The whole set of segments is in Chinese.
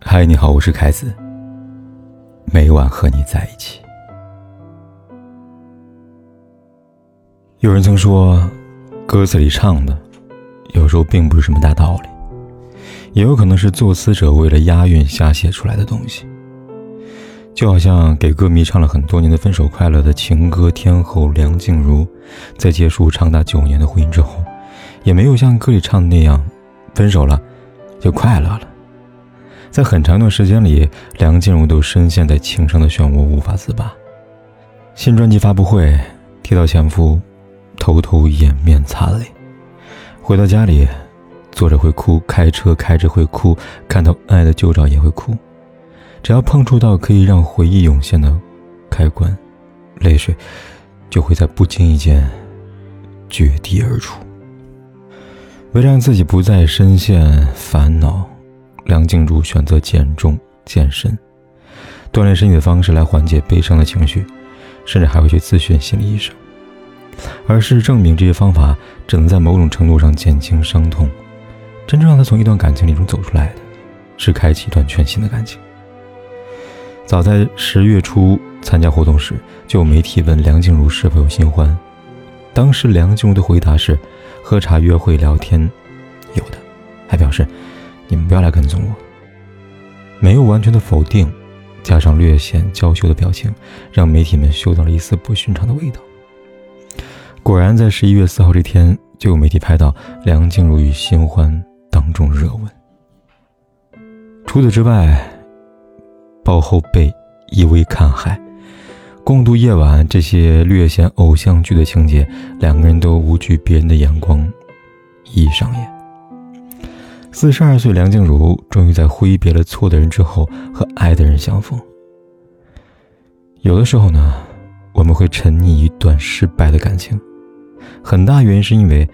嗨，你好，我是凯子。每晚和你在一起。有人曾说，歌词里唱的，有时候并不是什么大道理，也有可能是作词者为了押韵瞎写出来的东西。就好像给歌迷唱了很多年的《分手快乐》的情歌天后梁静茹，在结束长达九年的婚姻之后，也没有像歌里唱的那样，分手了，就快乐了。在很长一段时间里，梁静茹都深陷在情伤的漩涡，无法自拔。新专辑发布会，提到前夫，偷偷掩面擦泪；回到家里，坐着会哭，开车开着会哭，看到爱的旧照也会哭。只要碰触到可以让回忆涌现的开关，泪水就会在不经意间决堤而出。为了让自己不再深陷烦恼。梁静茹选择减重健身，锻炼身体的方式来缓解悲伤的情绪，甚至还会去咨询心理医生。而事实证明，这些方法只能在某种程度上减轻伤痛。真正让她从一段感情里中走出来的，是开启一段全新的感情。早在十月初参加活动时，就有媒体问梁静茹是否有新欢，当时梁静茹的回答是：喝茶、约会、聊天，有的，还表示。你们不要来跟踪我。没有完全的否定，加上略显娇羞的表情，让媒体们嗅到了一丝不寻常的味道。果然，在十一月四号这天，就有媒体拍到梁静茹与新欢当众热吻。除此之外，抱后背依偎看海，共度夜晚，这些略显偶像剧的情节，两个人都无惧别人的眼光，一上演。四十二岁，梁静茹终于在挥别了错的人之后，和爱的人相逢。有的时候呢，我们会沉溺一段失败的感情，很大原因是因为，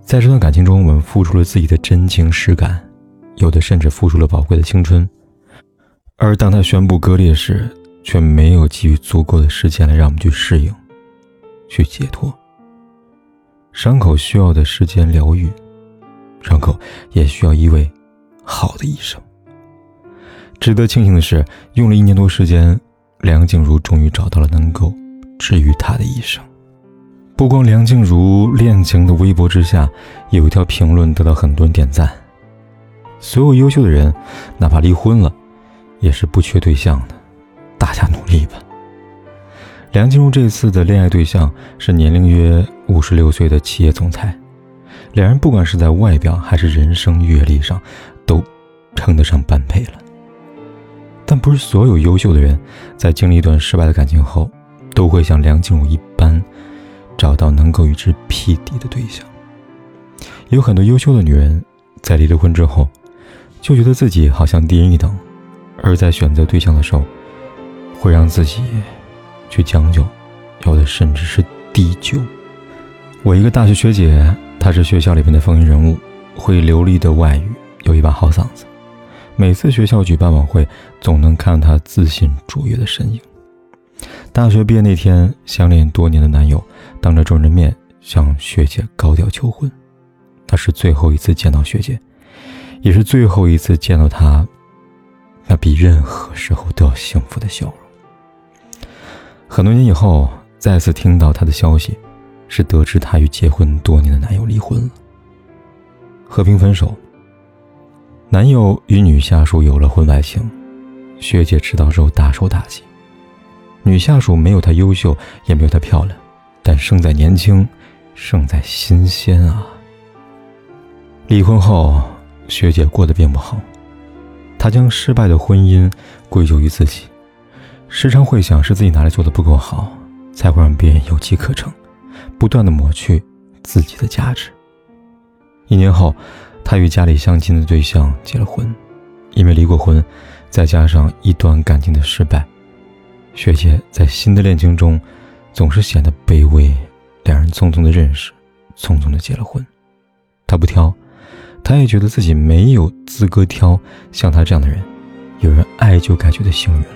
在这段感情中，我们付出了自己的真情实感，有的甚至付出了宝贵的青春。而当他宣布割裂时，却没有给予足够的时间来让我们去适应、去解脱。伤口需要的时间疗愈。伤口也需要一位好的医生。值得庆幸的是，用了一年多时间，梁静茹终于找到了能够治愈她的医生。不光梁静茹恋情的微博之下，有一条评论得到很多人点赞：所有优秀的人，哪怕离婚了，也是不缺对象的，大家努力吧。梁静茹这次的恋爱对象是年龄约五十六岁的企业总裁。两人不管是在外表还是人生阅历上，都称得上般配了。但不是所有优秀的人，在经历一段失败的感情后，都会像梁静茹一般，找到能够与之匹敌的对象。有很多优秀的女人，在离了婚之后，就觉得自己好像低人一等，而在选择对象的时候，会让自己去将就，有的甚至是低就。我一个大学学姐。他是学校里面的风云人物，会流利的外语，有一把好嗓子。每次学校举办晚会，总能看到他自信卓越的身影。大学毕业那天，相恋多年的男友当着众人面向学姐高调求婚。那是最后一次见到学姐，也是最后一次见到她那比任何时候都要幸福的笑容。很多年以后，再次听到他的消息。是得知她与结婚多年的男友离婚了，和平分手。男友与女下属有了婚外情，学姐知道之后大受打击。女下属没有她优秀，也没有她漂亮，但胜在年轻，胜在新鲜啊。离婚后，学姐过得并不好，她将失败的婚姻归咎于自己，时常会想是自己哪里做的不够好，才会让别人有机可乘。不断的抹去自己的价值。一年后，他与家里相亲的对象结了婚，因为离过婚，再加上一段感情的失败，学姐在新的恋情中总是显得卑微。两人匆匆的认识，匆匆的结了婚。他不挑，他也觉得自己没有资格挑。像他这样的人，有人爱就该觉得幸运了。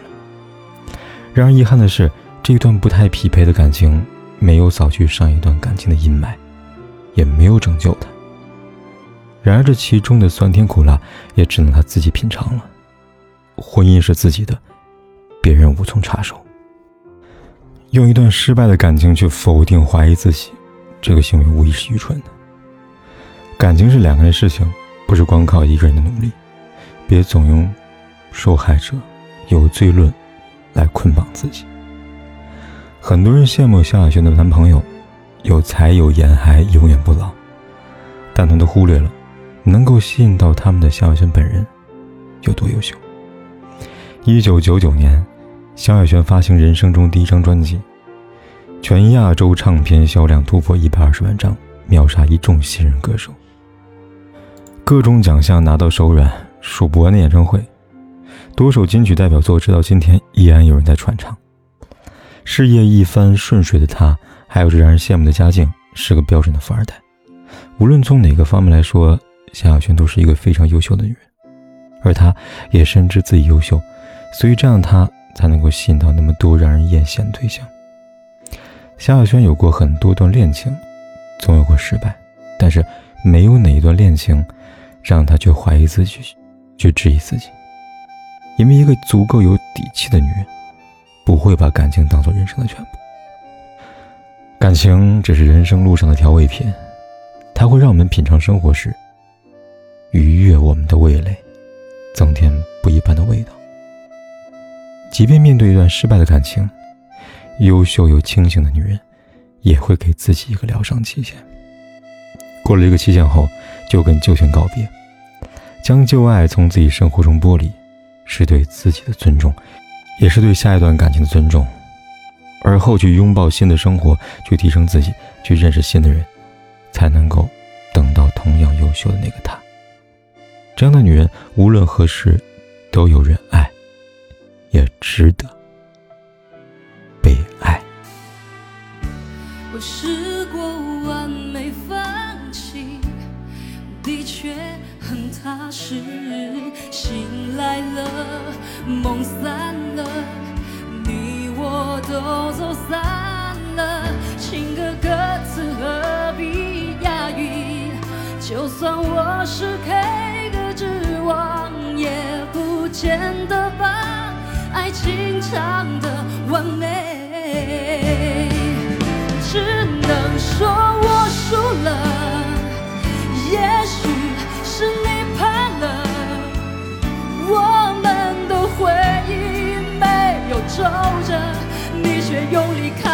然而遗憾的是，这一段不太匹配的感情。没有扫去上一段感情的阴霾，也没有拯救他。然而这其中的酸甜苦辣，也只能他自己品尝了。婚姻是自己的，别人无从插手。用一段失败的感情去否定、怀疑自己，这个行为无疑是愚蠢的。感情是两个人的事情，不是光靠一个人的努力。别总用受害者、有罪论来捆绑自己。很多人羡慕萧亚轩的男朋友，有才有颜，还永远不老，但他们都忽略了，能够吸引到他们的萧亚轩本人有多优秀。一九九九年，萧亚轩发行人生中第一张专辑，全亚洲唱片销量突破一百二十万张，秒杀一众新人歌手。各种奖项拿到手软，数不完的演唱会，多首金曲代表作，直到今天依然有人在传唱。事业一帆顺水的她，还有着让人羡慕的家境，是个标准的富二代。无论从哪个方面来说，萧亚轩都是一个非常优秀的女人，而她也深知自己优秀。所以，这样她才能够吸引到那么多让人艳羡的对象。萧亚轩有过很多段恋情，总有过失败，但是没有哪一段恋情让他去怀疑自己，去质疑自己。因为一个足够有底气的女人，不会把感情当做人生的全部。感情只是人生路上的调味品，它会让我们品尝生活时，愉悦我们的味蕾，增添不一般的味道。即便面对一段失败的感情，优秀又清醒的女人也会给自己一个疗伤期限。过了一个期限后，就跟旧情告别，将旧爱从自己生活中剥离，是对自己的尊重，也是对下一段感情的尊重。而后去拥抱新的生活，去提升自己，去认识新的人，才能够等到同样优秀的那个他。这样的女人，无论何时，都有人爱。也值得被爱。我试过完美放弃，的确很踏实。醒来了，梦散了，你我都走散了。情歌歌词何必押韵？就算我是 K 歌之王，也不见得把。爱情唱得完美，只能说用力看